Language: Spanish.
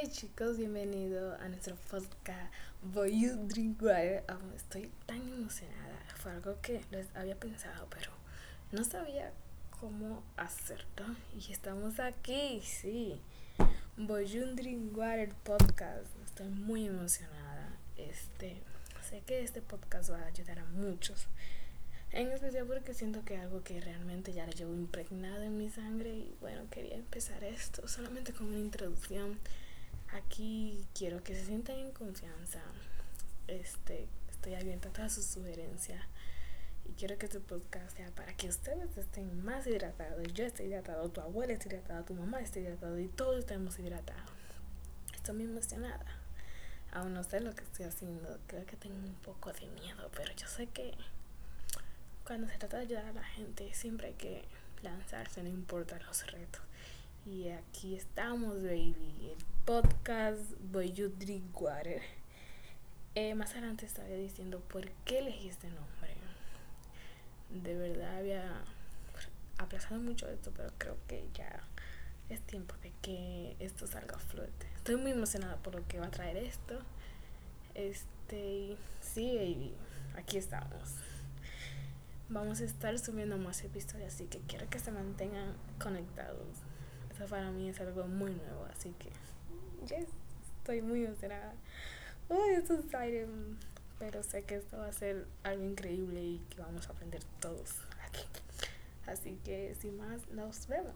Hey chicos, bienvenido a nuestro podcast Voy You Drink Water. estoy tan emocionada. Fue algo que les había pensado, pero no sabía cómo hacerlo. Y estamos aquí, sí. Voy You Drink Water Podcast. Estoy muy emocionada. Este, sé que este podcast va a ayudar a muchos. En especial porque siento que algo que realmente ya lo llevo impregnado en mi sangre y bueno, quería empezar esto solamente como una introducción. Aquí quiero que se sientan en confianza. Este, estoy abierta a todas sus sugerencias y quiero que este podcast sea para que ustedes estén más hidratados. Yo estoy hidratado, tu abuela está hidratada, tu mamá está hidratada y todos estamos hidratados. Estoy muy emocionada. Aún no sé lo que estoy haciendo. Creo que tengo un poco de miedo, pero yo sé que cuando se trata de ayudar a la gente, siempre hay que lanzarse, no importa los retos. Y aquí estamos, baby. El podcast Boy You Drink Water. Eh, más adelante estaba diciendo por qué elegí este nombre. De verdad había aplazado mucho esto, pero creo que ya es tiempo de que esto salga a flote. Estoy muy emocionada por lo que va a traer esto. Este, sí, baby, aquí estamos vamos a estar subiendo más episodios, así que quiero que se mantengan conectados. Eso para mí es algo muy nuevo, así que estoy muy emocionada. Uy, esto es aire, pero sé que esto va a ser algo increíble y que vamos a aprender todos aquí. Así que sin más, nos vemos.